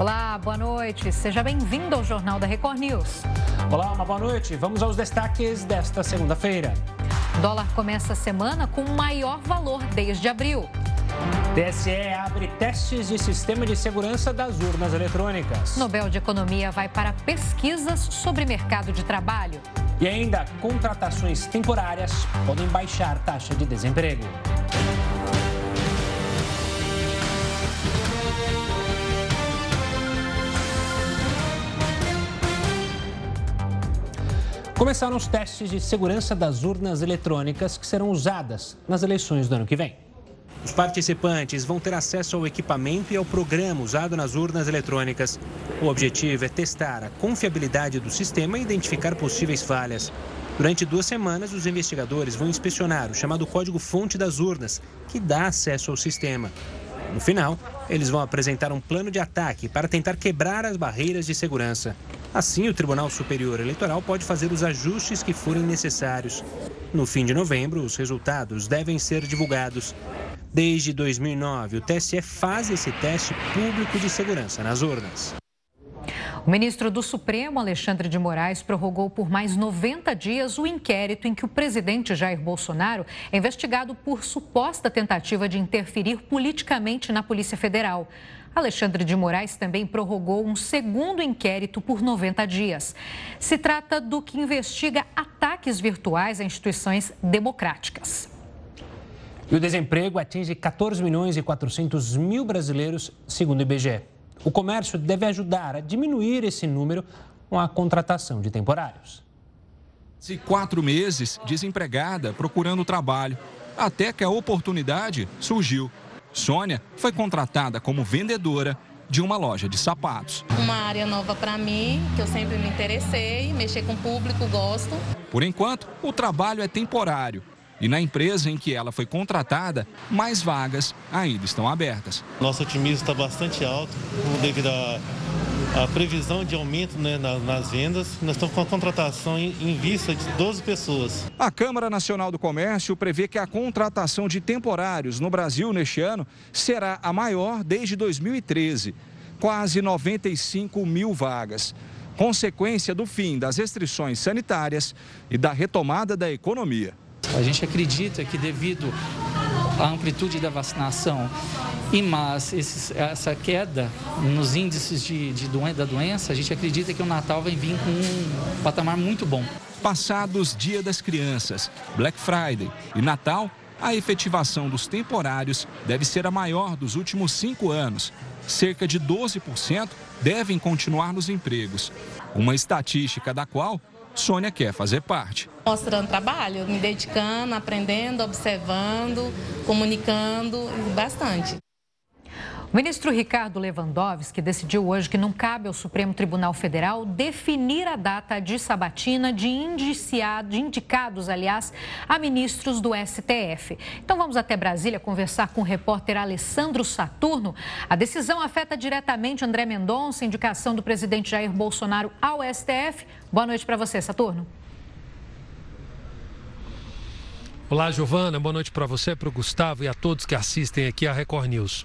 Olá, boa noite. Seja bem-vindo ao Jornal da Record News. Olá, uma boa noite. Vamos aos destaques desta segunda-feira. Dólar começa a semana com o maior valor desde abril. TSE abre testes de sistema de segurança das urnas eletrônicas. Nobel de Economia vai para pesquisas sobre mercado de trabalho. E ainda, contratações temporárias podem baixar taxa de desemprego. Começaram os testes de segurança das urnas eletrônicas que serão usadas nas eleições do ano que vem. Os participantes vão ter acesso ao equipamento e ao programa usado nas urnas eletrônicas. O objetivo é testar a confiabilidade do sistema e identificar possíveis falhas. Durante duas semanas, os investigadores vão inspecionar o chamado código-fonte das urnas, que dá acesso ao sistema. No final, eles vão apresentar um plano de ataque para tentar quebrar as barreiras de segurança. Assim, o Tribunal Superior Eleitoral pode fazer os ajustes que forem necessários. No fim de novembro, os resultados devem ser divulgados. Desde 2009, o TSE faz esse teste público de segurança nas urnas. O ministro do Supremo, Alexandre de Moraes, prorrogou por mais 90 dias o inquérito em que o presidente Jair Bolsonaro é investigado por suposta tentativa de interferir politicamente na Polícia Federal. Alexandre de Moraes também prorrogou um segundo inquérito por 90 dias. Se trata do que investiga ataques virtuais a instituições democráticas. E o desemprego atinge 14 milhões e 400 mil brasileiros, segundo o IBGE. O comércio deve ajudar a diminuir esse número com a contratação de temporários. Se quatro meses desempregada, procurando trabalho, até que a oportunidade surgiu. Sônia foi contratada como vendedora de uma loja de sapatos. Uma área nova para mim, que eu sempre me interessei, mexer com o público, gosto. Por enquanto, o trabalho é temporário. E na empresa em que ela foi contratada, mais vagas ainda estão abertas. Nosso otimismo está bastante alto devido à a previsão de aumento né, nas, vendas. Nós estamos com a contratação em, vista de 12 pessoas. A Câmara Nacional do Comércio prevê que a contratação de temporários no Brasil neste ano será a maior desde 2013, quase 95 mil vagas. Consequência do fim das restrições sanitárias e da retomada da economia. A gente acredita que devido à amplitude da vacinação e mas esses, essa queda nos índices de, de doen da doença, a gente acredita que o Natal vai vir com um patamar muito bom. Passados Dia das Crianças, Black Friday e Natal, a efetivação dos temporários deve ser a maior dos últimos cinco anos. Cerca de 12% devem continuar nos empregos. Uma estatística da qual Sônia quer fazer parte. Mostrando trabalho, me dedicando, aprendendo, observando, comunicando bastante. O ministro Ricardo Lewandowski decidiu hoje que não cabe ao Supremo Tribunal Federal definir a data de sabatina de, indiciado, de indicados, aliás, a ministros do STF. Então vamos até Brasília conversar com o repórter Alessandro Saturno. A decisão afeta diretamente André Mendonça, indicação do presidente Jair Bolsonaro ao STF. Boa noite para você, Saturno. Olá, Giovana. Boa noite para você, para o Gustavo e a todos que assistem aqui à Record News.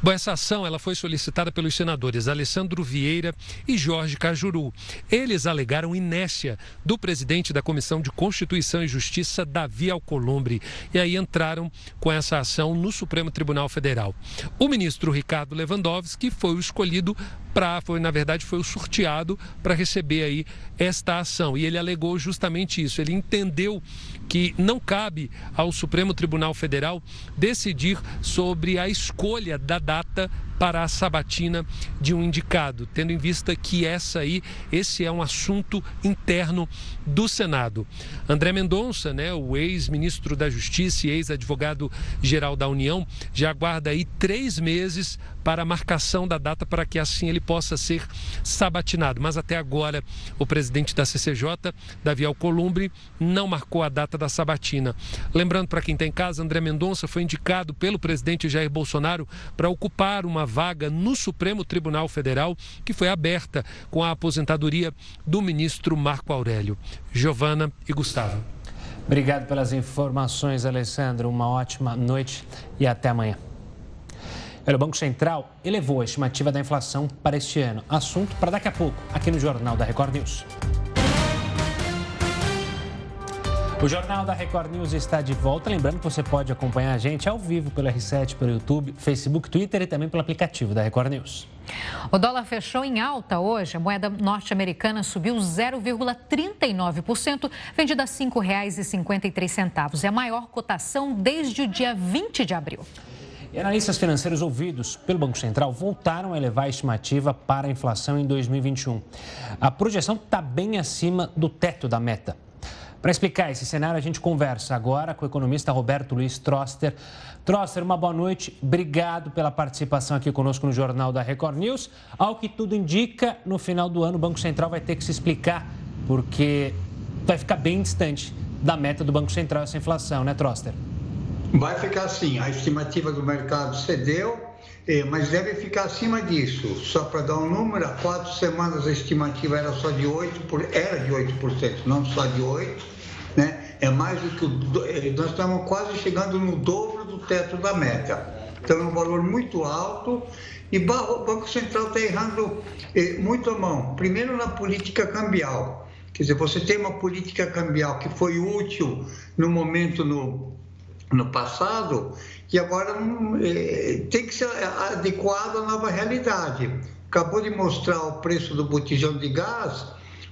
Bom, essa ação ela foi solicitada pelos senadores Alessandro Vieira e Jorge Cajuru. Eles alegaram inércia do presidente da Comissão de Constituição e Justiça, Davi Alcolumbre, e aí entraram com essa ação no Supremo Tribunal Federal. O ministro Ricardo Lewandowski foi o escolhido para, foi na verdade foi o sorteado para receber aí esta ação e ele alegou justamente isso. Ele entendeu que não cabe ao Supremo Tribunal Federal decidir sobre a escolha da data para a sabatina de um indicado, tendo em vista que essa aí, esse é um assunto interno do Senado. André Mendonça, né, o ex-ministro da Justiça e ex-advogado-geral da União, já aguarda aí três meses para a marcação da data para que assim ele possa ser sabatinado. Mas até agora, o presidente da CCJ, Davi Alcolumbre, não marcou a data da sabatina. Lembrando para quem está em casa, André Mendonça foi indicado pelo presidente Jair Bolsonaro para ocupar uma vaga no Supremo Tribunal Federal, que foi aberta com a aposentadoria do ministro Marco Aurélio. Giovana e Gustavo. Obrigado pelas informações, Alessandro. Uma ótima noite e até amanhã. O Banco Central elevou a estimativa da inflação para este ano. Assunto para daqui a pouco, aqui no Jornal da Record News. O Jornal da Record News está de volta. Lembrando que você pode acompanhar a gente ao vivo pelo R7, pelo YouTube, Facebook, Twitter e também pelo aplicativo da Record News. O dólar fechou em alta hoje. A moeda norte-americana subiu 0,39%, vendida a R$ 5,53. É a maior cotação desde o dia 20 de abril. Analistas financeiros ouvidos pelo Banco Central voltaram a elevar a estimativa para a inflação em 2021. A projeção está bem acima do teto da meta. Para explicar esse cenário, a gente conversa agora com o economista Roberto Luiz Troster. Troster, uma boa noite. Obrigado pela participação aqui conosco no Jornal da Record News. Ao que tudo indica, no final do ano o Banco Central vai ter que se explicar, porque vai ficar bem distante da meta do Banco Central essa inflação, né, Troster? Vai ficar assim. A estimativa do mercado cedeu, eh, mas deve ficar acima disso. Só para dar um número, há quatro semanas a estimativa era só de 8%, era de 8%, não só de 8%, né? É mais do que o, eh, nós estamos quase chegando no dobro do teto da meta. Então é um valor muito alto e o Banco Central está errando eh, muito a mão. Primeiro na política cambial. Quer dizer, você tem uma política cambial que foi útil no momento no, no passado e agora é, tem que ser adequado à nova realidade. Acabou de mostrar o preço do botijão de gás,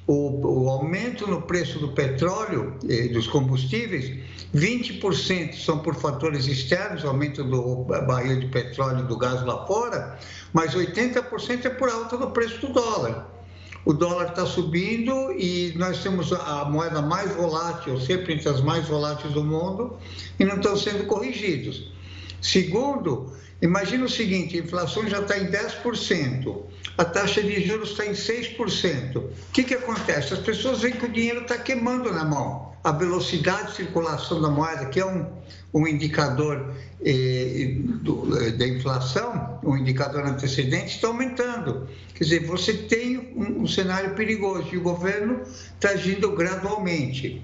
o, o aumento no preço do petróleo e dos combustíveis, 20% são por fatores externos, aumento do barril de petróleo e do gás lá fora, mas 80% é por alta do preço do dólar o dólar está subindo e nós temos a moeda mais volátil, sempre entre as mais voláteis do mundo, e não estão sendo corrigidos. Segundo, imagina o seguinte: a inflação já está em 10%, a taxa de juros está em 6%. O que, que acontece? As pessoas veem que o dinheiro está queimando na mão. A velocidade de circulação da moeda, que é um, um indicador eh, do, eh, da inflação, um indicador antecedente, está aumentando. Quer dizer, você tem um, um cenário perigoso e o governo está agindo gradualmente.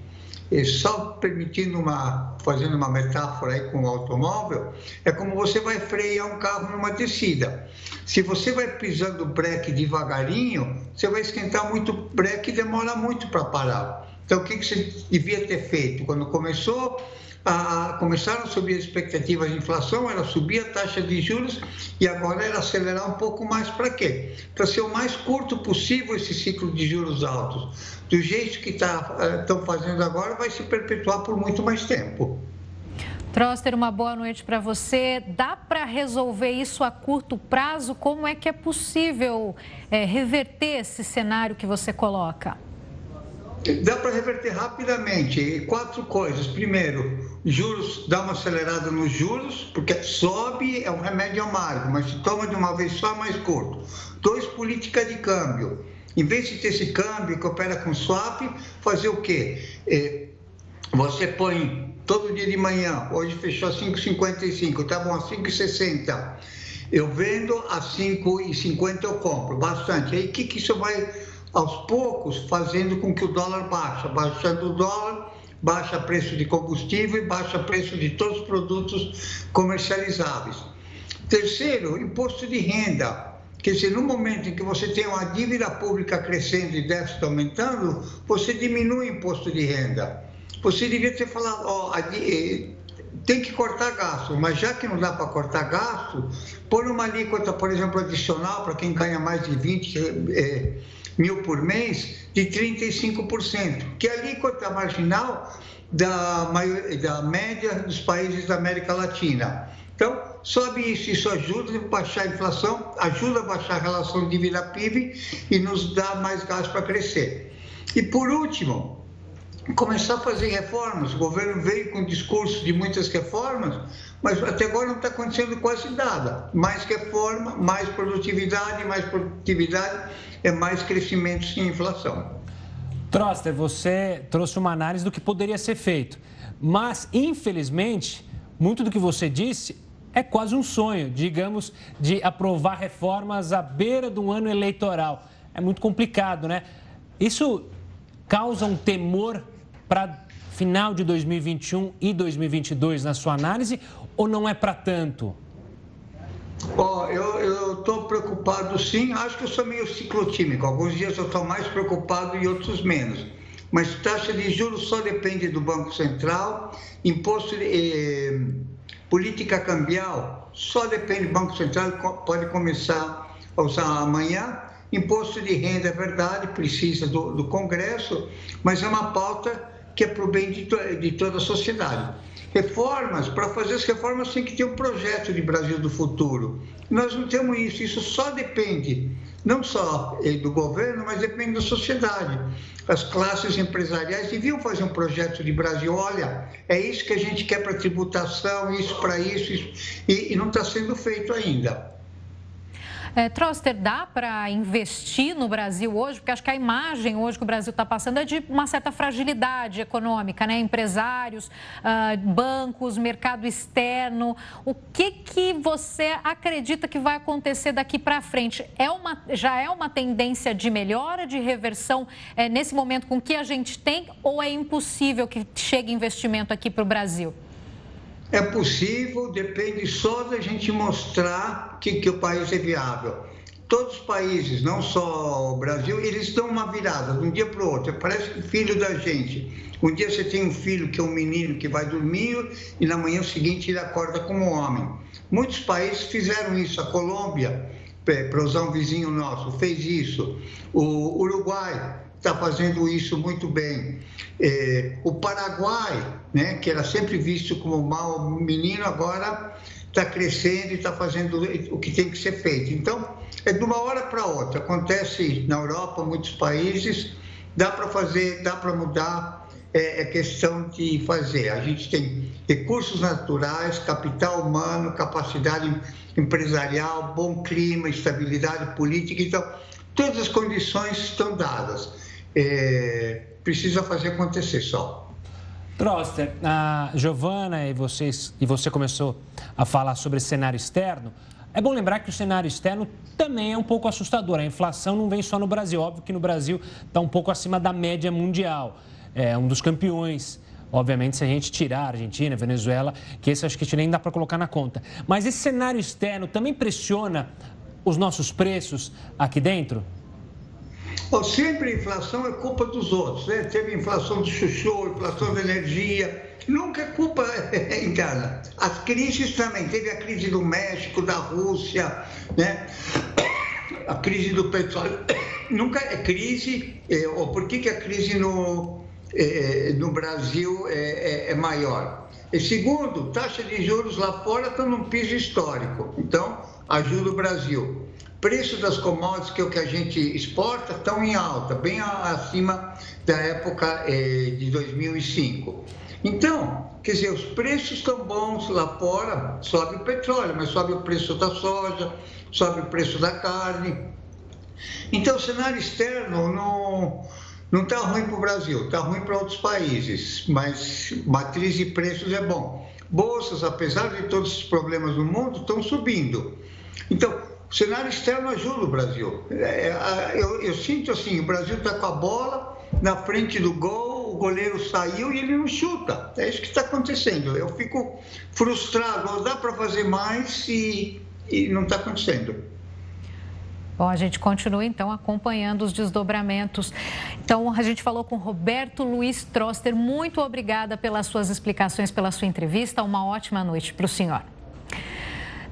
E só permitindo uma, fazendo uma metáfora aí com o automóvel, é como você vai frear um carro numa descida. Se você vai pisando o breque devagarinho, você vai esquentar muito o breque e demora muito para parar. Então, o que, você devia ter feito? Quando começou, a, começaram a subir as expectativas de inflação, era subir a taxa de juros e agora era acelerar um pouco mais para quê? Para ser o mais curto possível esse ciclo de juros altos. Do jeito que estão tá, fazendo agora, vai se perpetuar por muito mais tempo. Troster, uma boa noite para você. Dá para resolver isso a curto prazo? Como é que é possível é, reverter esse cenário que você coloca? Dá para reverter rapidamente. Quatro coisas. Primeiro, juros, dá uma acelerada nos juros, porque sobe é um remédio amargo, mas se toma de uma vez só, mais curto. Dois, política de câmbio. Em vez de ter esse câmbio que opera com swap, fazer o quê? É, você põe todo dia de manhã, hoje fechou a 5,55, tá bom, a 5,60. Eu vendo a 5,50 eu compro, bastante. Aí o que, que isso vai aos poucos fazendo com que o dólar baixe. Baixando o dólar, baixa preço de combustível e baixa preço de todos os produtos comercializáveis. Terceiro, imposto de renda. Quer dizer, no momento em que você tem uma dívida pública crescendo e déficit aumentando, você diminui o imposto de renda. Você devia ter falado, ó, eh, tem que cortar gasto, mas já que não dá para cortar gasto, pôr uma alíquota, por exemplo, adicional para quem ganha mais de 20 é, mil por mês de 35%, que é a alíquota marginal da, maior, da média dos países da América Latina. Então, sobe isso, isso ajuda a baixar a inflação, ajuda a baixar a relação dívida-PIB e nos dá mais gás para crescer. E por último, começar a fazer reformas. O governo veio com discurso de muitas reformas, mas até agora não está acontecendo quase nada. Mais reforma, mais produtividade, mais produtividade é mais crescimento sem inflação. Troster, você trouxe uma análise do que poderia ser feito, mas infelizmente, muito do que você disse é quase um sonho, digamos, de aprovar reformas à beira de um ano eleitoral. É muito complicado, né? Isso causa um temor para final de 2021 e 2022 na sua análise ou não é para tanto? Oh, eu estou preocupado sim, acho que eu sou meio ciclotímico. Alguns dias eu estou mais preocupado e outros menos. Mas taxa de juros só depende do Banco Central, imposto eh, política cambial só depende do Banco Central, pode começar a usar amanhã. Imposto de renda é verdade, precisa do, do Congresso, mas é uma pauta que é para o bem de, de toda a sociedade. Reformas, para fazer as reformas tem que ter um projeto de Brasil do futuro. Nós não temos isso, isso só depende não só eh, do governo, mas depende da sociedade. As classes empresariais deviam fazer um projeto de Brasil. Olha, é isso que a gente quer para tributação, isso para isso, isso, e, e não está sendo feito ainda. É, Troster, dá para investir no Brasil hoje? Porque acho que a imagem hoje que o Brasil está passando é de uma certa fragilidade econômica, né? Empresários, uh, bancos, mercado externo. O que, que você acredita que vai acontecer daqui para frente? É uma, já é uma tendência de melhora, de reversão é, nesse momento com o que a gente tem? Ou é impossível que chegue investimento aqui para o Brasil? É possível, depende só da gente mostrar que, que o país é viável. Todos os países, não só o Brasil, eles dão uma virada de um dia para o outro. Parece que filho da gente. Um dia você tem um filho que é um menino que vai dormir e na manhã seguinte ele acorda como homem. Muitos países fizeram isso. A Colômbia, para usar um vizinho nosso, fez isso. O Uruguai está fazendo isso muito bem. É, o Paraguai, né, que era sempre visto como mau menino, agora está crescendo e está fazendo o que tem que ser feito. Então, é de uma hora para outra. Acontece na Europa, muitos países, dá para fazer, dá para mudar, é, é questão de fazer. A gente tem recursos naturais, capital humano, capacidade empresarial, bom clima, estabilidade política. Então, todas as condições estão dadas é, precisa fazer acontecer só. Troster, a Giovana e, vocês, e você começou a falar sobre cenário externo. É bom lembrar que o cenário externo também é um pouco assustador. A inflação não vem só no Brasil. Óbvio que no Brasil está um pouco acima da média mundial. É um dos campeões. Obviamente, se a gente tirar a Argentina, Venezuela, que esse acho que a nem dá para colocar na conta. Mas esse cenário externo também pressiona os nossos preços aqui dentro? Bom, sempre a inflação é culpa dos outros. Né? Teve inflação de chuchu, inflação de energia. Nunca é culpa interna. As crises também. Teve a crise do México, da Rússia, né? a crise do petróleo. Nunca é crise. É, ou por que, que a crise no, é, no Brasil é, é, é maior? E segundo, taxa de juros lá fora está num piso histórico. Então, ajuda o Brasil preço das commodities, que é o que a gente exporta, estão em alta, bem acima da época eh, de 2005. Então, quer dizer, os preços estão bons lá fora, sobe o petróleo, mas sobe o preço da soja, sobe o preço da carne. Então, o cenário externo não não está ruim para o Brasil, está ruim para outros países, mas matriz de preços é bom. Bolsas, apesar de todos os problemas do mundo, estão subindo. Então, o cenário externo ajuda o Brasil. É, é eu, eu, sinto assim, o Brasil está com a bola na frente do gol, o goleiro saiu e ele não chuta. É isso que está acontecendo. Eu fico frustrado, dá para fazer mais e, e não está acontecendo. Bom, a gente continua então acompanhando os desdobramentos. Então, a gente falou com Roberto Luiz Troster. Muito obrigada pelas suas explicações, pela sua entrevista. Uma ótima noite para o senhor.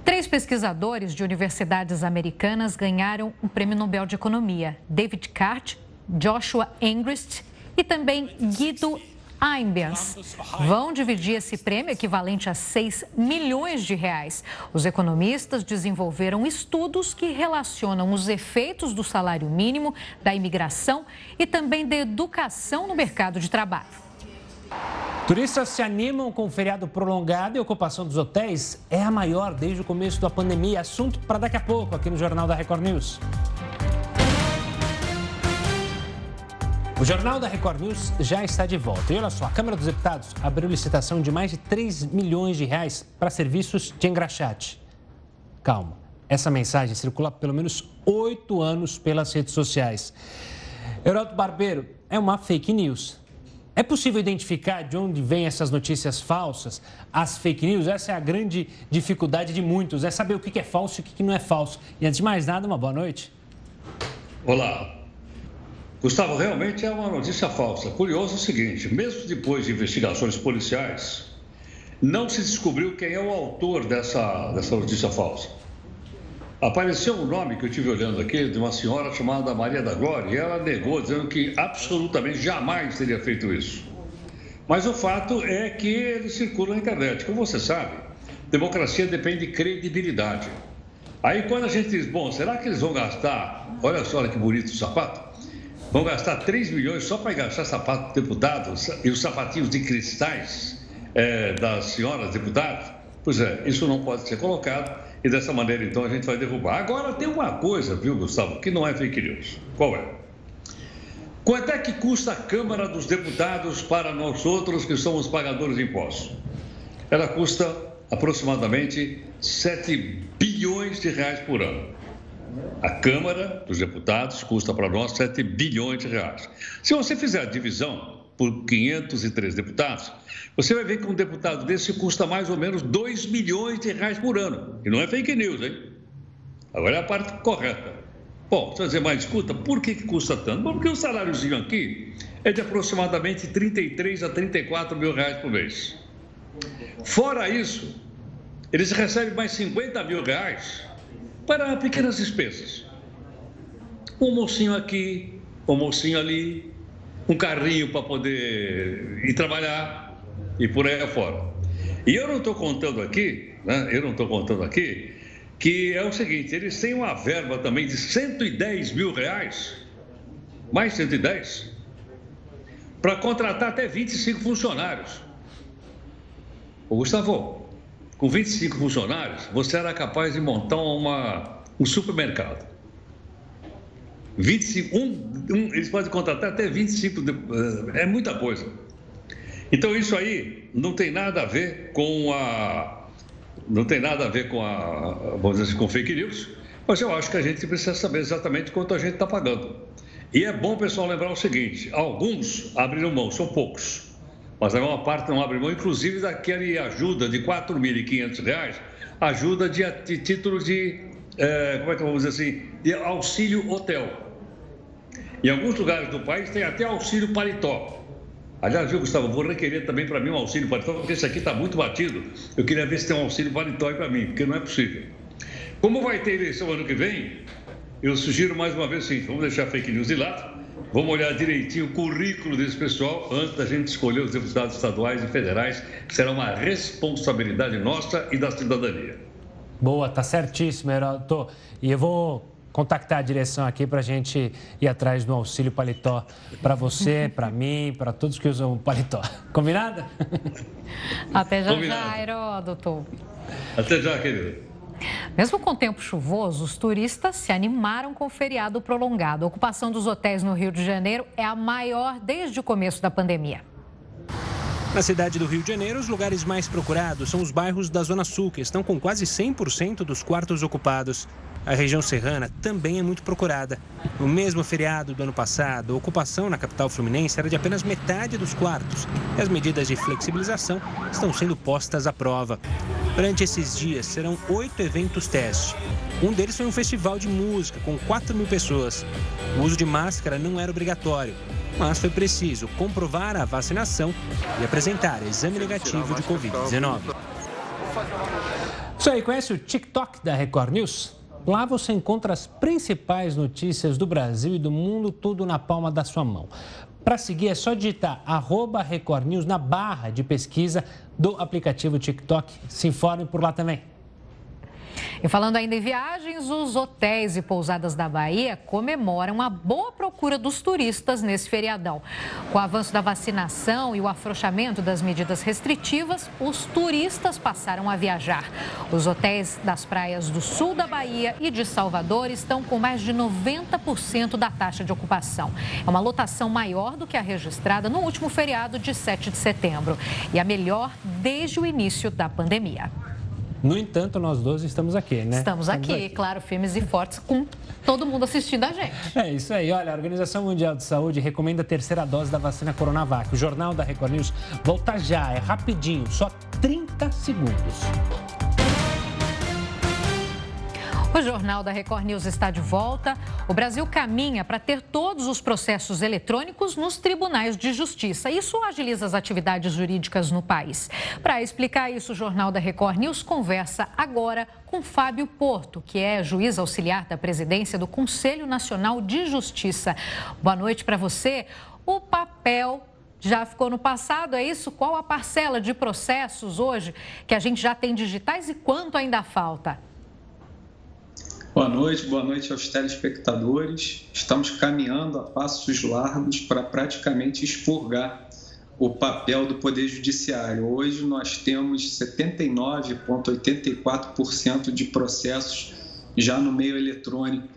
Três pesquisadores de universidades americanas ganharam o Prêmio Nobel de Economia: David Cart, Joshua Engrist e também Guido Einbens vão dividir esse prêmio equivalente a 6 milhões de reais. Os economistas desenvolveram estudos que relacionam os efeitos do salário mínimo, da imigração e também da educação no mercado de trabalho. Turistas se animam com o feriado prolongado e a ocupação dos hotéis é a maior desde o começo da pandemia. Assunto para daqui a pouco aqui no Jornal da Record News. O Jornal da Record News já está de volta. E olha só, a Câmara dos Deputados abriu licitação de mais de 3 milhões de reais para serviços de engraxate. Calma, essa mensagem circula pelo menos oito anos pelas redes sociais. Heroto Barbeiro, é uma fake news. É possível identificar de onde vêm essas notícias falsas, as fake news? Essa é a grande dificuldade de muitos, é saber o que é falso e o que não é falso. E antes de mais nada, uma boa noite. Olá. Gustavo, realmente é uma notícia falsa. Curioso é o seguinte: mesmo depois de investigações policiais, não se descobriu quem é o autor dessa, dessa notícia falsa. Apareceu um nome que eu estive olhando aqui de uma senhora chamada Maria da Glória e ela negou, dizendo que absolutamente jamais teria feito isso. Mas o fato é que ele circula na internet. Como você sabe, democracia depende de credibilidade. Aí quando a gente diz, bom, será que eles vão gastar, olha só olha que bonito o sapato, vão gastar 3 milhões só para engaixar sapato de deputados e os sapatinhos de cristais é, das senhoras deputadas? Pois é, isso não pode ser colocado e dessa maneira então a gente vai derrubar. Agora tem uma coisa, viu, Gustavo, que não é fake news. Qual é? Quanto é que custa a Câmara dos Deputados para nós outros que somos pagadores de impostos? Ela custa aproximadamente 7 bilhões de reais por ano. A Câmara dos Deputados custa para nós 7 bilhões de reais. Se você fizer a divisão por 503 deputados, você vai ver que um deputado desse custa mais ou menos 2 milhões de reais por ano. E não é fake news, hein? Agora é a parte correta. Bom, você vai dizer, mas escuta, por que, que custa tanto? Bom, porque o saláriozinho aqui é de aproximadamente 33 a 34 mil reais por mês. Fora isso, eles recebem mais 50 mil reais para pequenas despesas. Um mocinho aqui, um mocinho ali, um carrinho para poder ir trabalhar e por aí afora. E eu não estou contando aqui, né? eu não estou contando aqui, que é o seguinte, eles têm uma verba também de 110 mil reais, mais 110, para contratar até 25 funcionários. Ô Gustavo, com 25 funcionários, você era capaz de montar uma, um supermercado. 25, um, um, eles podem contratar até 25, de, eh, é muita coisa. Então isso aí não tem nada a ver com a não tem nada a ver com a vamos dizer assim, com fake news, mas eu acho que a gente precisa saber exatamente quanto a gente está pagando. E é bom, pessoal, lembrar o seguinte: alguns abriram mão, são poucos, mas a maior parte não abre mão, inclusive daquele ajuda de R$ 4.500, ajuda de, de título de, é, como é que vamos dizer assim, de auxílio hotel. Em alguns lugares do país tem até auxílio paletó. Aliás, viu, Gustavo, vou requerer também para mim um auxílio paletó, porque esse aqui está muito batido. Eu queria ver se tem um auxílio paletó para mim, porque não é possível. Como vai ter eleição ano que vem, eu sugiro mais uma vez sim, vamos deixar fake news de lado, vamos olhar direitinho o currículo desse pessoal antes da gente escolher os deputados estaduais e federais, que será uma responsabilidade nossa e da cidadania. Boa, tá certíssimo, Heroto. E eu vou contactar a direção aqui para a gente ir atrás do auxílio paletó para você, para mim, para todos que usam paletó. Combinado? Até já, Combinado. já, Heródoto. Até já, querido. Mesmo com tempo chuvoso, os turistas se animaram com o feriado prolongado. A ocupação dos hotéis no Rio de Janeiro é a maior desde o começo da pandemia. Na cidade do Rio de Janeiro, os lugares mais procurados são os bairros da Zona Sul, que estão com quase 100% dos quartos ocupados. A região serrana também é muito procurada. No mesmo feriado do ano passado, a ocupação na capital fluminense era de apenas metade dos quartos e as medidas de flexibilização estão sendo postas à prova. Durante esses dias, serão oito eventos teste. Um deles foi um festival de música com 4 mil pessoas. O uso de máscara não era obrigatório, mas foi preciso comprovar a vacinação e apresentar exame negativo de Covid-19. Isso aí, conhece o TikTok da Record News? Lá você encontra as principais notícias do Brasil e do mundo, tudo na palma da sua mão. Para seguir é só digitar arroba Record News na barra de pesquisa do aplicativo TikTok. Se informe por lá também. E falando ainda em viagens, os hotéis e pousadas da Bahia comemoram a boa procura dos turistas nesse feriadão. Com o avanço da vacinação e o afrouxamento das medidas restritivas, os turistas passaram a viajar. Os hotéis das praias do sul da Bahia e de Salvador estão com mais de 90% da taxa de ocupação. É uma lotação maior do que a registrada no último feriado de 7 de setembro e a melhor desde o início da pandemia. No entanto, nós dois estamos aqui, né? Estamos, estamos aqui, aqui, claro, firmes e fortes, com todo mundo assistindo a gente. É isso aí. Olha, a Organização Mundial de Saúde recomenda a terceira dose da vacina Coronavac. O Jornal da Record News volta já, é rapidinho, só 30 segundos. O Jornal da Record News está de volta. O Brasil caminha para ter todos os processos eletrônicos nos tribunais de justiça. Isso agiliza as atividades jurídicas no país. Para explicar isso, o Jornal da Record News conversa agora com Fábio Porto, que é juiz auxiliar da presidência do Conselho Nacional de Justiça. Boa noite para você. O papel já ficou no passado, é isso? Qual a parcela de processos hoje que a gente já tem digitais e quanto ainda falta? Boa noite, boa noite aos telespectadores. Estamos caminhando a passos largos para praticamente expurgar o papel do Poder Judiciário. Hoje nós temos 79,84% de processos já no meio eletrônico.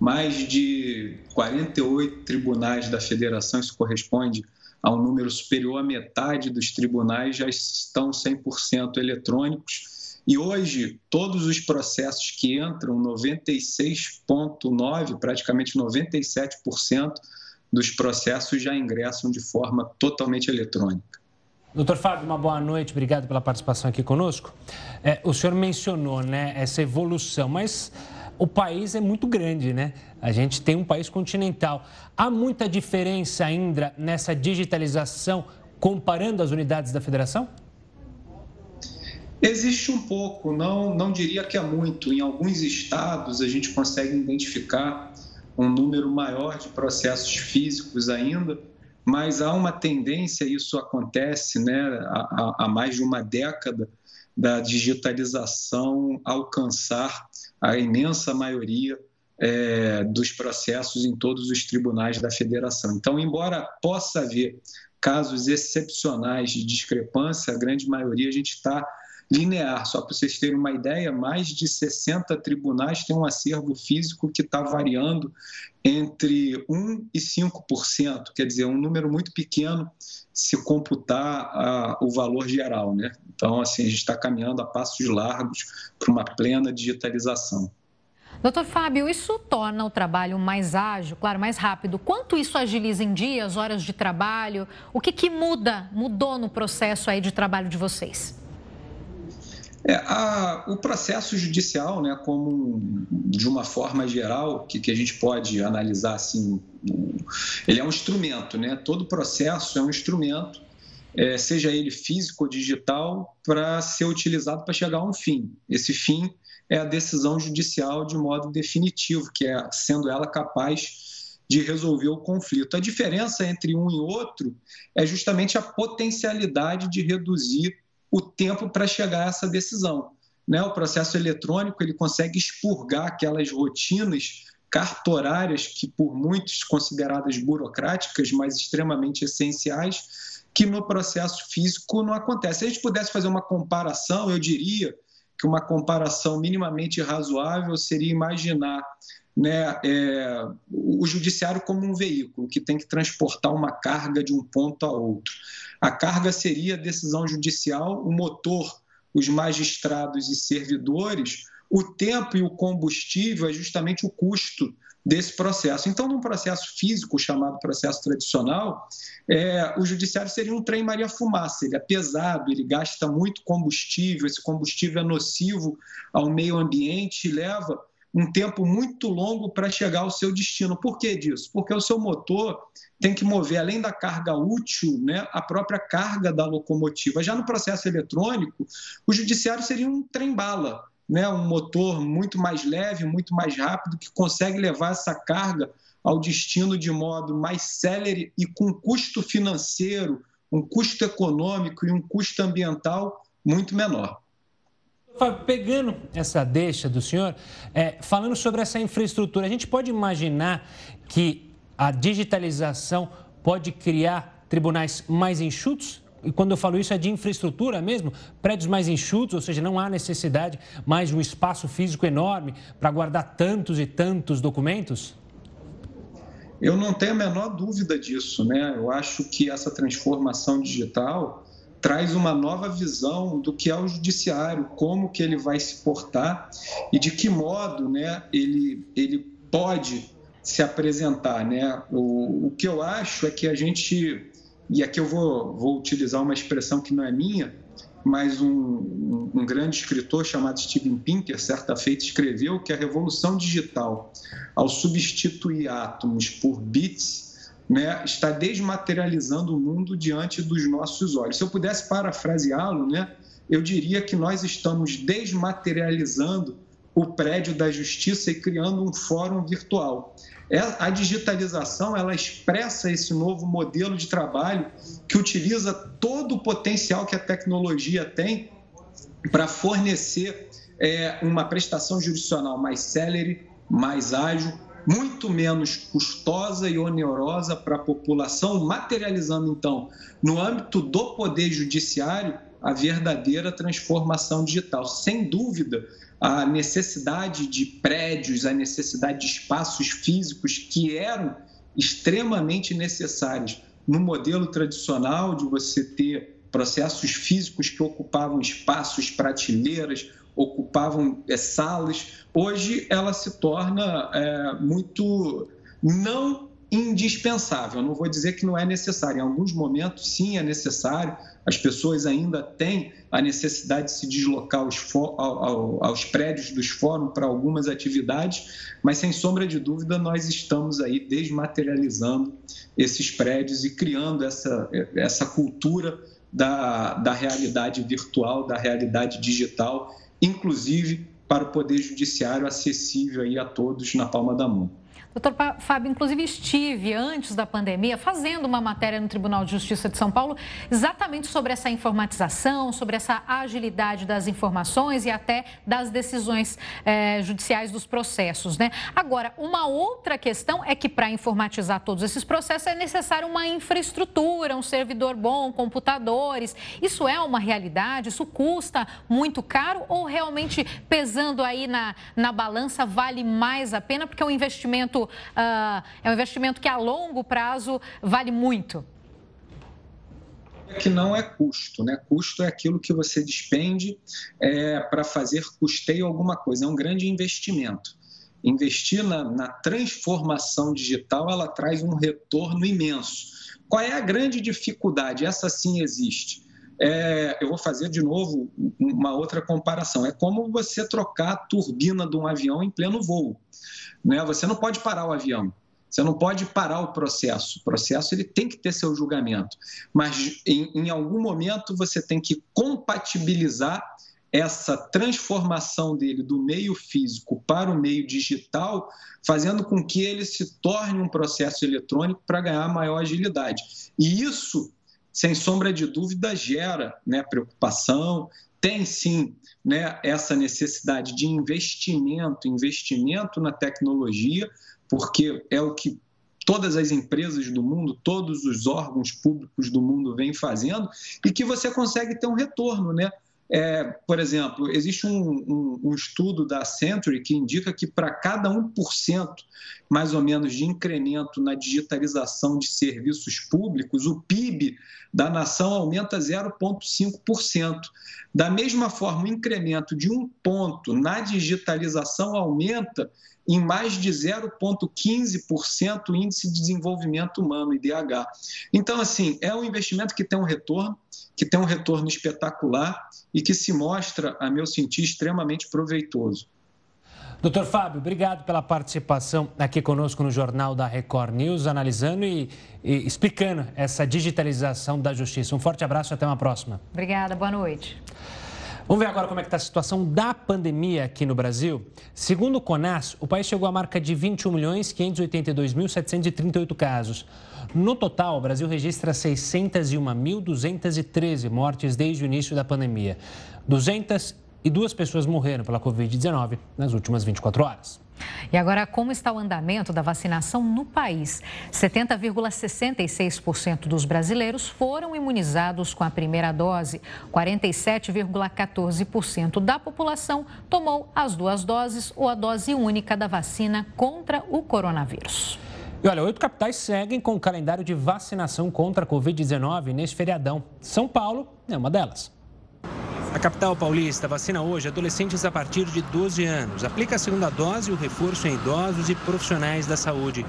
Mais de 48 tribunais da federação, isso corresponde a um número superior à metade dos tribunais, já estão 100% eletrônicos e hoje, todos os processos que entram, 96,9%, praticamente 97% dos processos já ingressam de forma totalmente eletrônica. Doutor Fábio, uma boa noite, obrigado pela participação aqui conosco. É, o senhor mencionou né, essa evolução, mas o país é muito grande, né? A gente tem um país continental. Há muita diferença ainda nessa digitalização comparando as unidades da federação? Existe um pouco, não, não diria que é muito. Em alguns estados, a gente consegue identificar um número maior de processos físicos ainda, mas há uma tendência, isso acontece né, há, há mais de uma década, da digitalização alcançar a imensa maioria é, dos processos em todos os tribunais da federação. Então, embora possa haver casos excepcionais de discrepância, a grande maioria a gente está linear. Só para vocês terem uma ideia, mais de 60 tribunais têm um acervo físico que está variando entre 1% e 5%, quer dizer, um número muito pequeno se computar o valor geral. Né? Então, assim, a gente está caminhando a passos largos para uma plena digitalização. Doutor Fábio, isso torna o trabalho mais ágil, claro, mais rápido. Quanto isso agiliza em dias, horas de trabalho? O que, que muda, mudou no processo aí de trabalho de vocês? É, a, o processo judicial, né, como de uma forma geral, que, que a gente pode analisar assim, ele é um instrumento, né? Todo processo é um instrumento, é, seja ele físico ou digital, para ser utilizado para chegar a um fim. Esse fim é a decisão judicial de modo definitivo, que é sendo ela capaz de resolver o conflito. A diferença entre um e outro é justamente a potencialidade de reduzir o tempo para chegar a essa decisão. Né? O processo eletrônico ele consegue expurgar aquelas rotinas cartorárias que por muitos consideradas burocráticas, mas extremamente essenciais, que no processo físico não acontece. Se a gente pudesse fazer uma comparação, eu diria que uma comparação minimamente razoável seria imaginar né, é, o judiciário como um veículo que tem que transportar uma carga de um ponto a outro. A carga seria a decisão judicial, o motor, os magistrados e servidores, o tempo e o combustível é justamente o custo desse processo. Então, num processo físico chamado processo tradicional, é, o judiciário seria um trem Maria Fumaça. Ele é pesado, ele gasta muito combustível, esse combustível é nocivo ao meio ambiente e leva um tempo muito longo para chegar ao seu destino. Por que disso? Porque o seu motor tem que mover, além da carga útil, né, a própria carga da locomotiva. Já no processo eletrônico, o judiciário seria um trem-bala, né, um motor muito mais leve, muito mais rápido, que consegue levar essa carga ao destino de modo mais célere e com custo financeiro, um custo econômico e um custo ambiental muito menor. Pegando essa deixa do senhor, é, falando sobre essa infraestrutura, a gente pode imaginar que a digitalização pode criar tribunais mais enxutos? E quando eu falo isso é de infraestrutura mesmo, prédios mais enxutos, ou seja, não há necessidade mais de um espaço físico enorme para guardar tantos e tantos documentos? Eu não tenho a menor dúvida disso, né? Eu acho que essa transformação digital traz uma nova visão do que é o judiciário, como que ele vai se portar e de que modo né, ele, ele pode se apresentar. Né? O, o que eu acho é que a gente, e aqui eu vou, vou utilizar uma expressão que não é minha, mas um, um, um grande escritor chamado Steven Pinker, certa feita, escreveu que a revolução digital, ao substituir átomos por bits, né, está desmaterializando o mundo diante dos nossos olhos. Se eu pudesse parafraseá-lo, né, eu diria que nós estamos desmaterializando o prédio da justiça e criando um fórum virtual. É, a digitalização ela expressa esse novo modelo de trabalho que utiliza todo o potencial que a tecnologia tem para fornecer é, uma prestação jurisdicional mais célere, mais ágil, muito menos custosa e onerosa para a população, materializando então, no âmbito do poder judiciário, a verdadeira transformação digital. Sem dúvida, a necessidade de prédios, a necessidade de espaços físicos que eram extremamente necessários no modelo tradicional de você ter processos físicos que ocupavam espaços, prateleiras, ocupavam é, salas, hoje ela se torna é, muito não indispensável. Não vou dizer que não é necessário. Em alguns momentos, sim, é necessário. As pessoas ainda têm a necessidade de se deslocar aos, aos prédios dos fóruns para algumas atividades, mas sem sombra de dúvida nós estamos aí desmaterializando esses prédios e criando essa, essa cultura da, da realidade virtual, da realidade digital inclusive para o Poder Judiciário acessível aí a todos na palma da mão. Doutor Fábio, inclusive estive antes da pandemia fazendo uma matéria no Tribunal de Justiça de São Paulo exatamente sobre essa informatização, sobre essa agilidade das informações e até das decisões eh, judiciais dos processos, né? Agora, uma outra questão é que para informatizar todos esses processos é necessário uma infraestrutura, um servidor bom, computadores. Isso é uma realidade? Isso custa muito caro ou realmente pesando aí na, na balança vale mais a pena porque é um investimento uh, é um investimento que a longo prazo vale muito? que não é custo, né? Custo é aquilo que você despende é, para fazer custeio alguma coisa, é um grande investimento. Investir na, na, transformação digital, ela traz um retorno imenso. Qual é a grande dificuldade? Essa sim existe. É, eu vou fazer de novo uma outra comparação. É como você trocar a turbina de um avião em pleno voo. Né? Você não pode parar o avião. Você não pode parar o processo. O processo ele tem que ter seu julgamento. Mas em, em algum momento você tem que compatibilizar essa transformação dele do meio físico para o meio digital, fazendo com que ele se torne um processo eletrônico para ganhar maior agilidade. E isso, sem sombra de dúvida, gera né, preocupação, tem sim né, essa necessidade de investimento, investimento na tecnologia, porque é o que todas as empresas do mundo, todos os órgãos públicos do mundo vêm fazendo, e que você consegue ter um retorno, né? É, por exemplo, existe um, um, um, estudo da Century que indica que para cada 1%, mais ou menos, de incremento na digitalização de serviços públicos, o PIB da nação aumenta 0,5%. Da mesma forma, o incremento de um ponto na digitalização aumenta em mais de 0,15% o índice de desenvolvimento humano, IDH. Então, assim, é um investimento que tem um retorno, que tem um retorno espetacular e que se mostra, a meu sentir, extremamente proveitoso. Doutor Fábio, obrigado pela participação aqui conosco no Jornal da Record News, analisando e, e, explicando essa digitalização da justiça. Um forte abraço e até uma próxima. Obrigada, boa noite. Vamos ver agora como é que está a situação da pandemia aqui no Brasil. Segundo o CONAS, o país chegou à marca de 21 milhões 582.738 casos. No total, o Brasil registra 601.213 mortes desde o início da pandemia. 202 pessoas morreram pela Covid-19 nas últimas 24 horas. E agora, como está o andamento da vacinação no país? 70,66% dos brasileiros foram imunizados com a primeira dose. 47,14% da população tomou as duas doses ou a dose única da vacina contra o coronavírus. E olha, oito capitais seguem com o calendário de vacinação contra a Covid-19 neste feriadão. São Paulo é uma delas. A capital paulista vacina hoje adolescentes a partir de 12 anos. Aplica a segunda dose e o reforço em idosos e profissionais da saúde.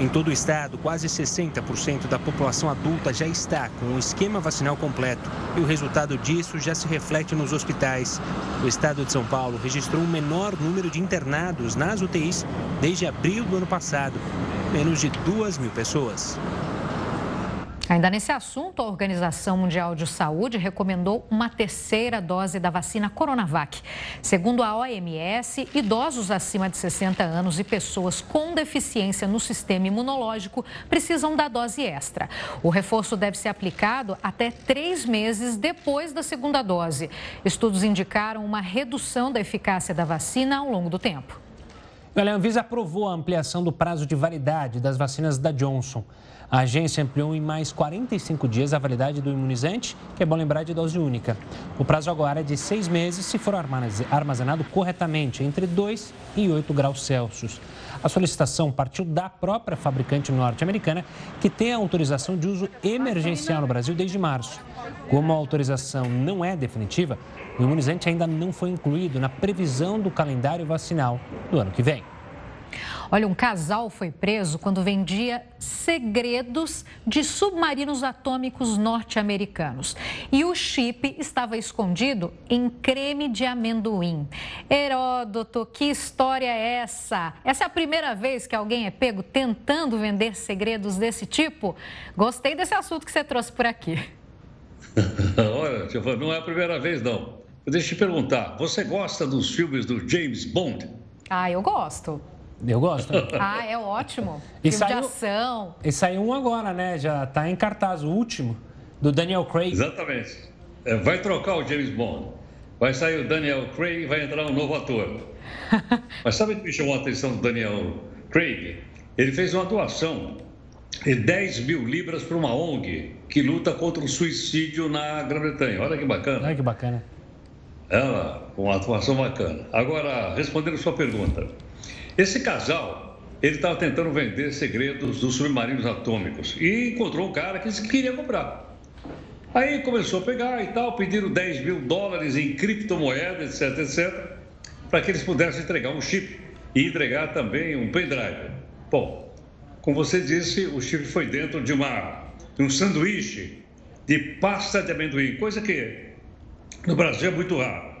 Em todo o estado, quase 60% da população adulta já está com o esquema vacinal completo. E o resultado disso já se reflete nos hospitais. O estado de São Paulo registrou o menor número de internados nas UTIs desde abril do ano passado menos de 2 mil pessoas. Ainda nesse assunto, a Organização Mundial de Saúde recomendou uma terceira dose da vacina Coronavac. Segundo a OMS, idosos acima de 60 anos e pessoas com deficiência no sistema imunológico precisam da dose extra. O reforço deve ser aplicado até três meses depois da segunda dose. Estudos indicaram uma redução da eficácia da vacina ao longo do tempo. A Anvisa aprovou a ampliação do prazo de validade das vacinas da Johnson. A agência ampliou em mais 45 dias a validade do imunizante, que é bom lembrar de dose única. O prazo agora é de seis meses se for armazenado corretamente, entre 2 e 8 graus Celsius. A solicitação partiu da própria fabricante norte-americana, que tem a autorização de uso emergencial no Brasil desde março. Como a autorização não é definitiva, o imunizante ainda não foi incluído na previsão do calendário vacinal do ano que vem. Olha, um casal foi preso quando vendia segredos de submarinos atômicos norte-americanos. E o chip estava escondido em creme de amendoim. Heródoto, que história é essa? Essa é a primeira vez que alguém é pego tentando vender segredos desse tipo? Gostei desse assunto que você trouxe por aqui. Olha, não é a primeira vez, não. Deixa eu te perguntar, você gosta dos filmes do James Bond? Ah, eu gosto. Eu gosto. ah, é ótimo. E Filme saiu, de ação. E saiu um agora, né? Já está em cartaz, o último, do Daniel Craig. Exatamente. É, vai trocar o James Bond. Vai sair o Daniel Craig e vai entrar um novo ator. Mas sabe o que me chamou a atenção do Daniel Craig? Ele fez uma doação de 10 mil libras para uma ONG que luta contra o suicídio na Grã-Bretanha. Olha que bacana. Olha que bacana. Ela, com uma atuação bacana. Agora, respondendo a sua pergunta. Esse casal, ele estava tentando vender segredos dos submarinos atômicos e encontrou um cara que queria comprar. Aí começou a pegar e tal, pediram 10 mil dólares em criptomoedas, etc, etc, para que eles pudessem entregar um chip e entregar também um pendrive. Bom, como você disse, o chip foi dentro de, uma, de um sanduíche de pasta de amendoim, coisa que no Brasil é muito raro.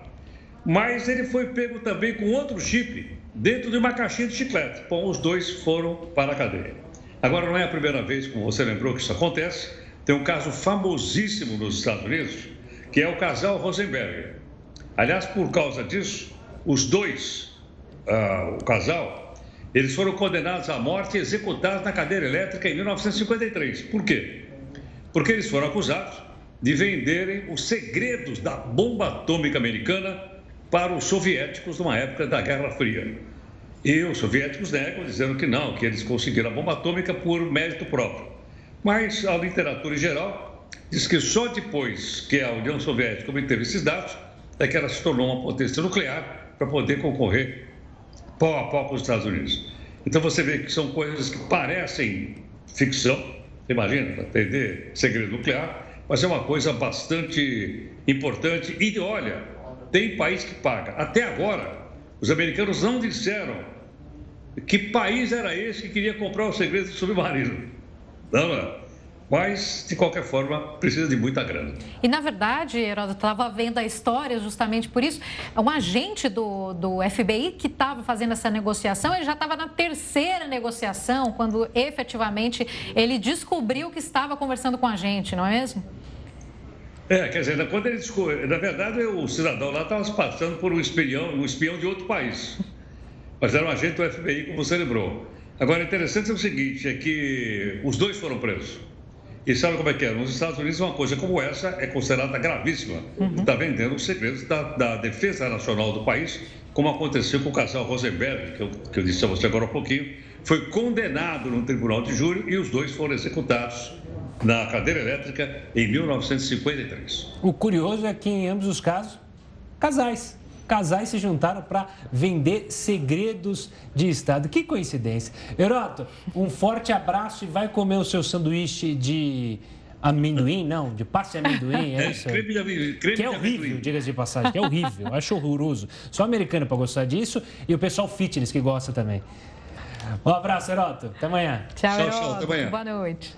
Mas ele foi pego também com outro chip dentro de uma caixinha de chiclete. Bom, os dois foram para a cadeia. Agora, não é a primeira vez, como você lembrou, que isso acontece. Tem um caso famosíssimo nos Estados Unidos, que é o casal Rosenberg. Aliás, por causa disso, os dois, uh, o casal, eles foram condenados à morte e executados na cadeira elétrica em 1953. Por quê? Porque eles foram acusados de venderem os segredos da bomba atômica americana para os soviéticos numa época da Guerra Fria. E os soviéticos negam, dizendo que não, que eles conseguiram a bomba atômica por mérito próprio. Mas a literatura em geral diz que só depois que a União Soviética obteve esses dados é que ela se tornou uma potência nuclear para poder concorrer pau a pau com os Estados Unidos. Então você vê que são coisas que parecem ficção, imagina, para entender segredo nuclear, mas é uma coisa bastante importante. E olha, tem país que paga. Até agora, os americanos não disseram que país era esse que queria comprar o segredo do submarino. Não, não. Mas, de qualquer forma, precisa de muita grana. E, na verdade, Heródoto, estava vendo a história justamente por isso. Um agente do, do FBI que estava fazendo essa negociação, ele já estava na terceira negociação, quando efetivamente ele descobriu que estava conversando com a gente, não é mesmo? É, quer dizer, quando ele descobriu, na verdade, o cidadão lá estava se passando por um espião, um espião de outro país. Mas era um agente do FBI, como você lembrou. Agora, interessante é o seguinte, é que os dois foram presos. E sabe como é que é? Nos Estados Unidos, uma coisa como essa é considerada gravíssima. Uhum. Está vendendo os segredos da, da, defesa nacional do país, como aconteceu com o casal Rosenberg, que eu, que eu disse a você agora há pouquinho. Foi condenado no tribunal de júri e os dois foram executados na cadeira elétrica em 1953. O curioso é que, em ambos os casos, casais. casais se juntaram para vender segredos de Estado. Que coincidência. Heroto, um forte abraço e vai comer o seu sanduíche de amendoim, não, de passe amendoim, é, é isso? creme de amendoim. Creme que é horrível, diga-se de passagem, que é horrível, acho horroroso. Só americano para gostar disso e o pessoal fitness que gosta também. Um abraço, Heroto. Até amanhã. Tchau, tchau, tchau até amanhã. Boa noite.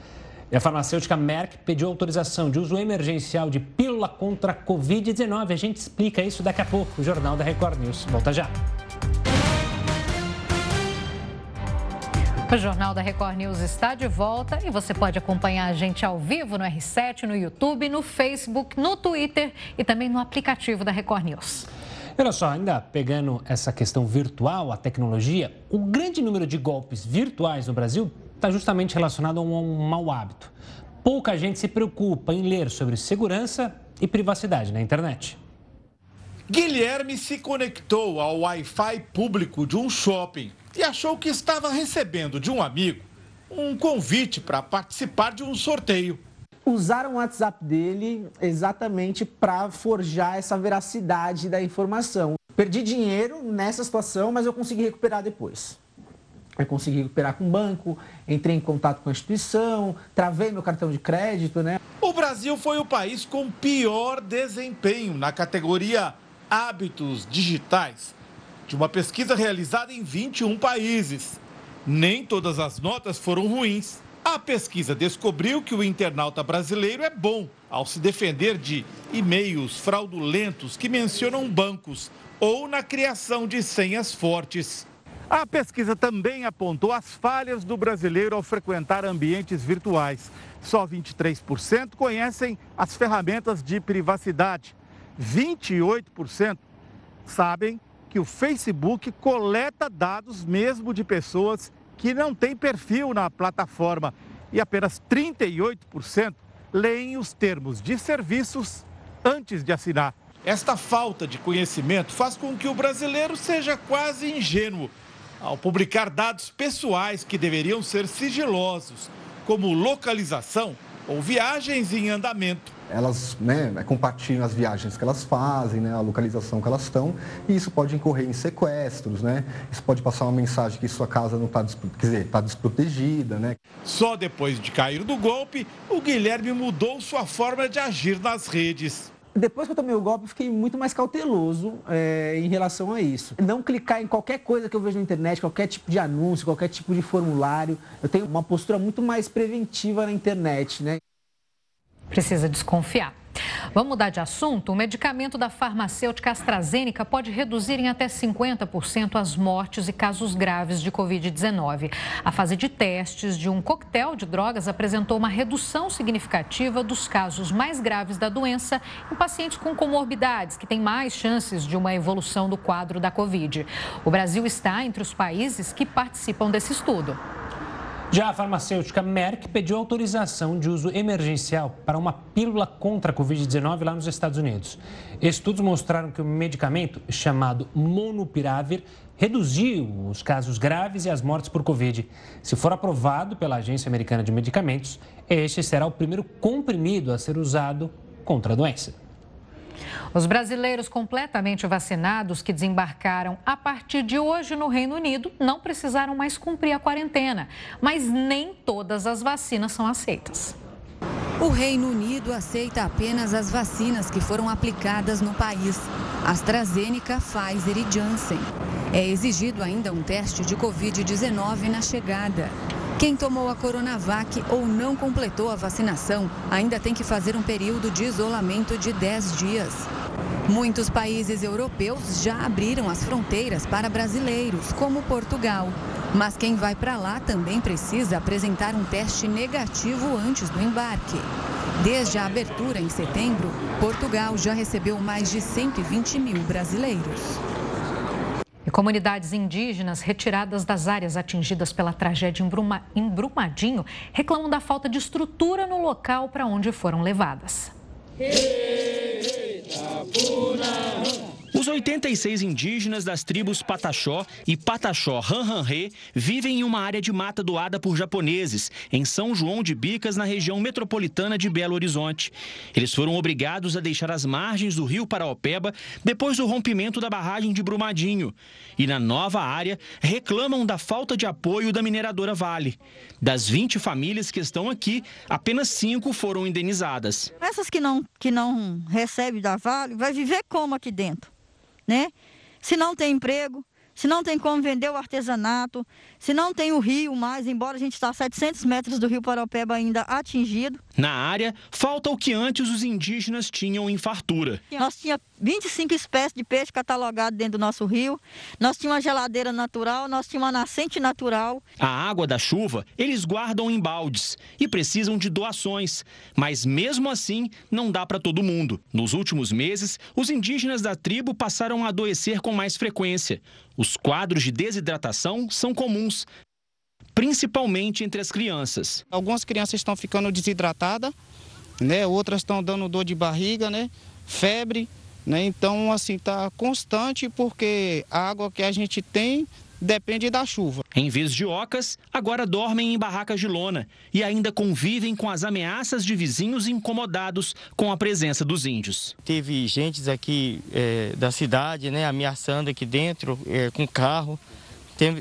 E a farmacêutica Merck pediu autorização de uso emergencial de pílula contra a Covid-19. A gente explica isso daqui a pouco. O Jornal da Record News. Volta já. O Jornal da Record News está de volta e você pode acompanhar a gente ao vivo no R7, no YouTube, no Facebook, no Twitter e também no aplicativo da Record News. Olha só, ainda pegando essa questão virtual, a tecnologia, o grande número de golpes virtuais no Brasil está justamente relacionado a um mau hábito. Pouca gente se preocupa em ler sobre segurança e privacidade na internet. Guilherme se conectou ao Wi-Fi público de um shopping e achou que estava recebendo de um amigo um convite para participar de um sorteio. Usaram o WhatsApp dele exatamente para forjar essa veracidade da informação. Perdi dinheiro nessa situação, mas eu consegui recuperar depois. Eu consegui recuperar com o banco, entrei em contato com a instituição, travei meu cartão de crédito, né? O Brasil foi o país com pior desempenho na categoria hábitos digitais de uma pesquisa realizada em 21 países. Nem todas as notas foram ruins. A pesquisa descobriu que o internauta brasileiro é bom ao se defender de e-mails fraudulentos que mencionam bancos ou na criação de senhas fortes. A pesquisa também apontou as falhas do brasileiro ao frequentar ambientes virtuais. Só 23% conhecem as ferramentas de privacidade. 28% sabem que o Facebook coleta dados mesmo de pessoas que não têm perfil na plataforma e apenas 38% leem os termos de serviços antes de assinar. Esta falta de conhecimento faz com que o brasileiro seja quase ingênuo ao publicar dados pessoais que deveriam ser sigilosos, como localização ou viagens em andamento elas né, compartilham as viagens que elas fazem, né, a localização que elas estão, e isso pode incorrer em sequestros, né? Isso pode passar uma mensagem que sua casa não está tá desprotegida, né? Só depois de cair do golpe, o Guilherme mudou sua forma de agir nas redes. Depois que eu tomei o golpe, fiquei muito mais cauteloso é, em relação a isso. Não clicar em qualquer coisa que eu vejo na internet, qualquer tipo de anúncio, qualquer tipo de formulário. Eu tenho uma postura muito mais preventiva na internet, né? Precisa desconfiar. Vamos mudar de assunto? O medicamento da farmacêutica AstraZeneca pode reduzir em até 50% as mortes e casos graves de Covid-19. A fase de testes de um coquetel de drogas apresentou uma redução significativa dos casos mais graves da doença em pacientes com comorbidades, que têm mais chances de uma evolução do quadro da Covid. O Brasil está entre os países que participam desse estudo. Já a farmacêutica Merck pediu autorização de uso emergencial para uma pílula contra a Covid-19 lá nos Estados Unidos. Estudos mostraram que o medicamento, chamado Monupiravir, reduziu os casos graves e as mortes por Covid. Se for aprovado pela Agência Americana de Medicamentos, este será o primeiro comprimido a ser usado contra a doença. Os brasileiros completamente vacinados que desembarcaram a partir de hoje no Reino Unido não precisaram mais cumprir a quarentena, mas nem todas as vacinas são aceitas. O Reino Unido aceita apenas as vacinas que foram aplicadas no país: AstraZeneca, Pfizer e Janssen. É exigido ainda um teste de Covid-19 na chegada. Quem tomou a Coronavac ou não completou a vacinação ainda tem que fazer um período de isolamento de 10 dias. Muitos países europeus já abriram as fronteiras para brasileiros, como Portugal. Mas quem vai para lá também precisa apresentar um teste negativo antes do embarque. Desde a abertura em setembro, Portugal já recebeu mais de 120 mil brasileiros. E comunidades indígenas retiradas das áreas atingidas pela tragédia em Brumadinho reclamam da falta de estrutura no local para onde foram levadas. Os 86 indígenas das tribos Pataxó e Pataxó Ranranrê vivem em uma área de mata doada por japoneses, em São João de Bicas, na região metropolitana de Belo Horizonte. Eles foram obrigados a deixar as margens do rio Paraopeba depois do rompimento da barragem de Brumadinho. E na nova área, reclamam da falta de apoio da mineradora Vale. Das 20 famílias que estão aqui, apenas cinco foram indenizadas. Essas que não, que não recebem da Vale, vai viver como aqui dentro? Né? Se não tem emprego, se não tem como vender o artesanato, se não tem o rio mais, embora a gente está a 700 metros do rio Paraupeba ainda atingido. Na área, falta o que antes os indígenas tinham em fartura. Nós tínhamos 25 espécies de peixe catalogadas dentro do nosso rio, nós tínhamos uma geladeira natural, nós tínhamos uma nascente natural. A água da chuva eles guardam em baldes e precisam de doações, mas mesmo assim não dá para todo mundo. Nos últimos meses, os indígenas da tribo passaram a adoecer com mais frequência. Os quadros de desidratação são comuns, principalmente entre as crianças. Algumas crianças estão ficando desidratadas, né? Outras estão dando dor de barriga, né? Febre, né? Então, assim, tá constante porque a água que a gente tem depende da chuva. Em vez de ocas, agora dormem em barracas de lona e ainda convivem com as ameaças de vizinhos incomodados com a presença dos índios. Teve gente aqui é, da cidade, né, ameaçando aqui dentro é, com carro.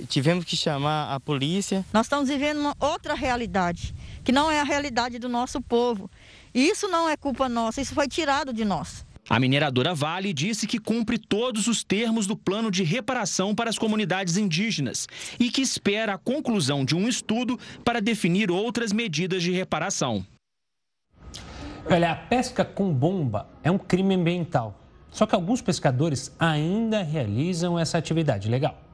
Tivemos que chamar a polícia. Nós estamos vivendo uma outra realidade, que não é a realidade do nosso povo. E isso não é culpa nossa, isso foi tirado de nós. A mineradora Vale disse que cumpre todos os termos do plano de reparação para as comunidades indígenas e que espera a conclusão de um estudo para definir outras medidas de reparação. Olha, a pesca com bomba é um crime ambiental. Só que alguns pescadores ainda realizam essa atividade legal.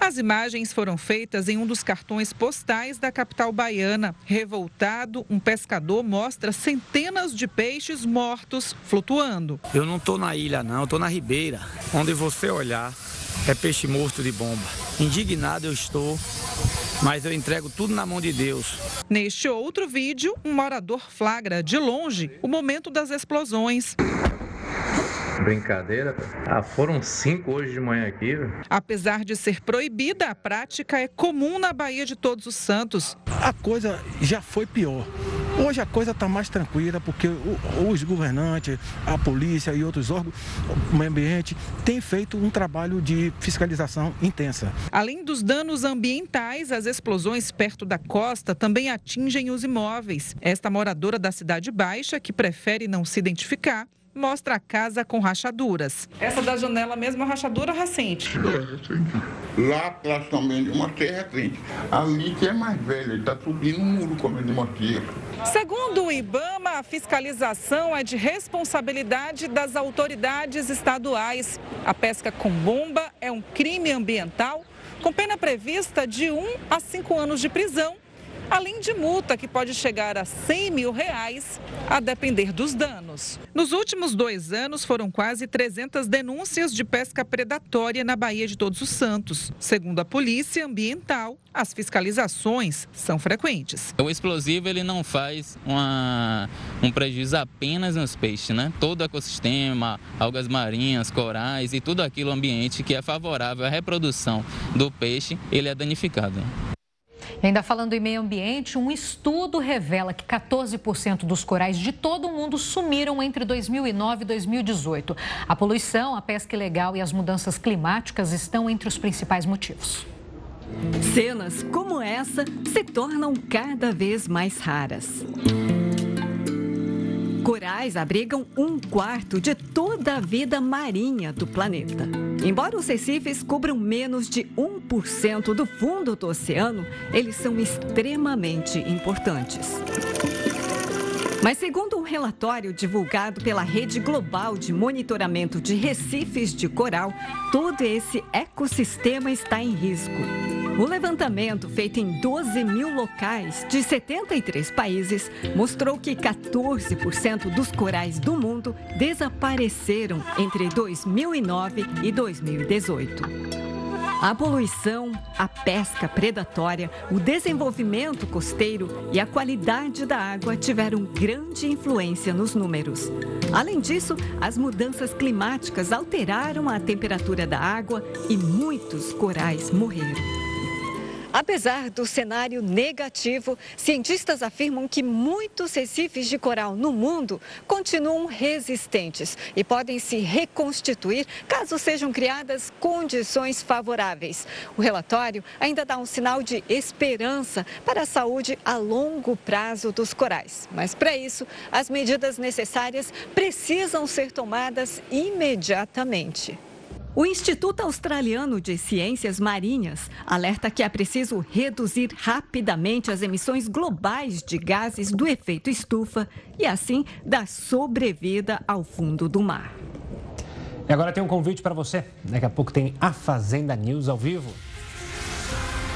As imagens foram feitas em um dos cartões postais da capital baiana. Revoltado, um pescador mostra centenas de peixes mortos flutuando. Eu não estou na ilha, não, estou na ribeira. Onde você olhar é peixe morto de bomba. Indignado eu estou, mas eu entrego tudo na mão de Deus. Neste outro vídeo, um morador flagra de longe o momento das explosões. Brincadeira. Ah, foram cinco hoje de manhã aqui. Apesar de ser proibida, a prática é comum na Bahia de Todos os Santos. A coisa já foi pior. Hoje a coisa está mais tranquila porque os governantes, a polícia e outros órgãos, o meio ambiente, têm feito um trabalho de fiscalização intensa. Além dos danos ambientais, as explosões perto da costa também atingem os imóveis. Esta moradora da Cidade Baixa, que prefere não se identificar, mostra a casa com rachaduras. Essa da janela mesmo, a rachadura recente. É, Lá atrás também de uma terra recente. Ali que é mais velha, está subindo um muro como ele mostria. Segundo o IBAMA, a fiscalização é de responsabilidade das autoridades estaduais. A pesca com bomba é um crime ambiental com pena prevista de 1 a 5 anos de prisão além de multa que pode chegar a 100 mil reais, a depender dos danos. Nos últimos dois anos, foram quase 300 denúncias de pesca predatória na Baía de Todos os Santos. Segundo a Polícia Ambiental, as fiscalizações são frequentes. O explosivo ele não faz uma, um prejuízo apenas nos peixes, né? Todo o ecossistema, algas marinhas, corais e tudo aquilo ambiente que é favorável à reprodução do peixe, ele é danificado. E ainda falando em meio ambiente, um estudo revela que 14% dos corais de todo o mundo sumiram entre 2009 e 2018. A poluição, a pesca ilegal e as mudanças climáticas estão entre os principais motivos. Cenas como essa se tornam cada vez mais raras. Corais abrigam um quarto de toda a vida marinha do planeta. Embora os recifes cubram menos de 1% do fundo do oceano, eles são extremamente importantes. Mas, segundo um relatório divulgado pela Rede Global de Monitoramento de Recifes de Coral, todo esse ecossistema está em risco. O levantamento, feito em 12 mil locais de 73 países, mostrou que 14% dos corais do mundo desapareceram entre 2009 e 2018. A poluição, a pesca predatória, o desenvolvimento costeiro e a qualidade da água tiveram grande influência nos números. Além disso, as mudanças climáticas alteraram a temperatura da água e muitos corais morreram. Apesar do cenário negativo, cientistas afirmam que muitos recifes de coral no mundo continuam resistentes e podem se reconstituir caso sejam criadas condições favoráveis. O relatório ainda dá um sinal de esperança para a saúde a longo prazo dos corais. Mas para isso, as medidas necessárias precisam ser tomadas imediatamente. O Instituto Australiano de Ciências Marinhas alerta que é preciso reduzir rapidamente as emissões globais de gases do efeito estufa e, assim, dar sobrevida ao fundo do mar. E agora tem um convite para você. Daqui a pouco tem a Fazenda News ao vivo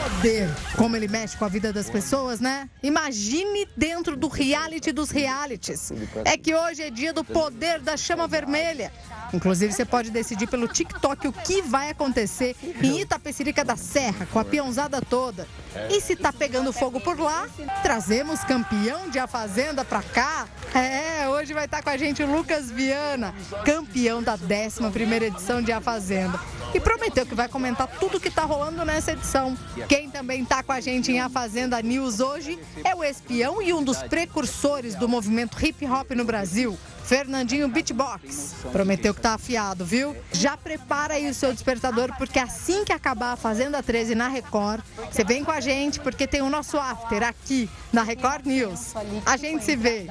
poder, como ele mexe com a vida das pessoas, né? Imagine dentro do reality dos realities. É que hoje é dia do poder da chama vermelha. Inclusive, você pode decidir pelo TikTok o que vai acontecer em Itapecerica da Serra, com a peãozada toda. E se tá pegando fogo por lá, trazemos campeão de A Fazenda pra cá. É, hoje vai estar tá com a gente o Lucas Viana, campeão da 11 primeira edição de A Fazenda. E prometeu que vai comentar tudo que tá rolando nessa edição. Quem também está com a gente em A Fazenda News hoje é o espião e um dos precursores do movimento hip hop no Brasil. Fernandinho Beatbox. Prometeu que tá afiado, viu? Já prepara aí o seu despertador, porque assim que acabar a Fazenda 13 na Record, você vem com a gente, porque tem o nosso after aqui na Record News. A gente se vê.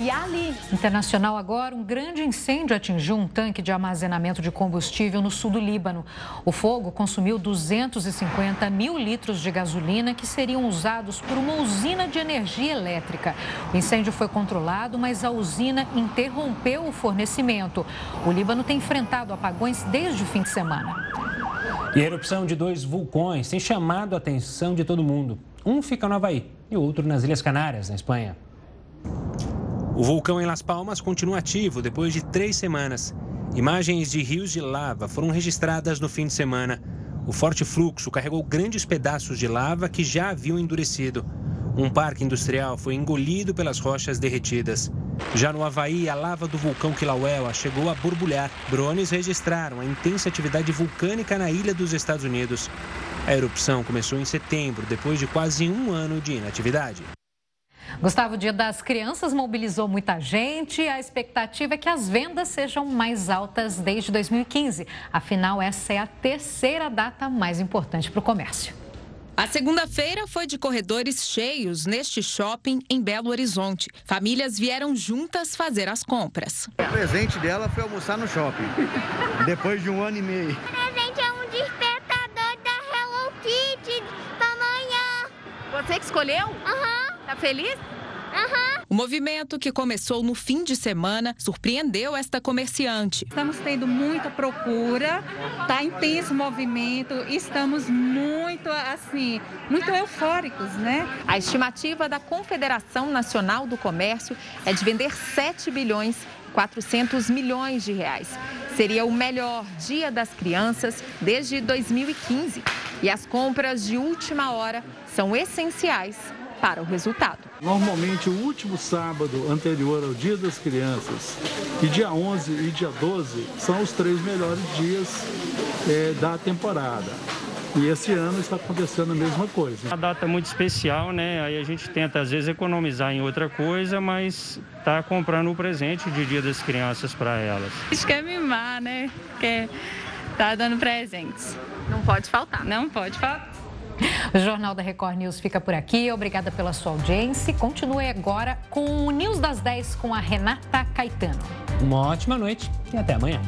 E ali. Internacional agora, um grande incêndio atingiu um tanque de armazenamento de combustível no sul do Líbano. O fogo consumiu 250 mil litros de gasolina que seriam usados por uma usina de energia elétrica. O incêndio foi controlado, mas a usina interrompeu o fornecimento. O Líbano tem enfrentado apagões desde o fim de semana. E a erupção de dois vulcões tem chamado a atenção de todo mundo. Um fica no Havaí e o outro nas Ilhas Canárias, na Espanha. O vulcão em Las Palmas continua ativo depois de três semanas. Imagens de rios de lava foram registradas no fim de semana. O forte fluxo carregou grandes pedaços de lava que já haviam endurecido. Um parque industrial foi engolido pelas rochas derretidas. Já no Havaí, a lava do vulcão Kilauea chegou a borbulhar. Drones registraram a intensa atividade vulcânica na ilha dos Estados Unidos. A erupção começou em setembro, depois de quase um ano de inatividade. Gustavo, o Dia das Crianças mobilizou muita gente. A expectativa é que as vendas sejam mais altas desde 2015. Afinal, essa é a terceira data mais importante para o comércio. A segunda-feira foi de corredores cheios neste shopping em Belo Horizonte. Famílias vieram juntas fazer as compras. O presente dela foi almoçar no shopping, depois de um ano e meio. O presente é um despertador da Hello Kitty para amanhã. Você que escolheu? Aham. Uhum. Tá feliz? Uhum. O movimento que começou no fim de semana surpreendeu esta comerciante. Estamos tendo muita procura, tá intenso o movimento, estamos muito assim, muito eufóricos, né? A estimativa da Confederação Nacional do Comércio é de vender 7 bilhões 400 milhões de reais. Seria o melhor Dia das Crianças desde 2015. E as compras de última hora são essenciais para o resultado. Normalmente, o último sábado anterior ao Dia das Crianças e dia 11 e dia 12 são os três melhores dias é, da temporada. E esse ano está acontecendo a mesma coisa. A data é muito especial, né? Aí a gente tenta às vezes economizar em outra coisa, mas está comprando o presente de Dia das Crianças para elas. A gente quer mimar, né? Quer tá dando presentes. Não pode faltar. Não pode faltar. O Jornal da Record News fica por aqui. Obrigada pela sua audiência. Continue agora com o News das 10 com a Renata Caetano. Uma ótima noite e até amanhã.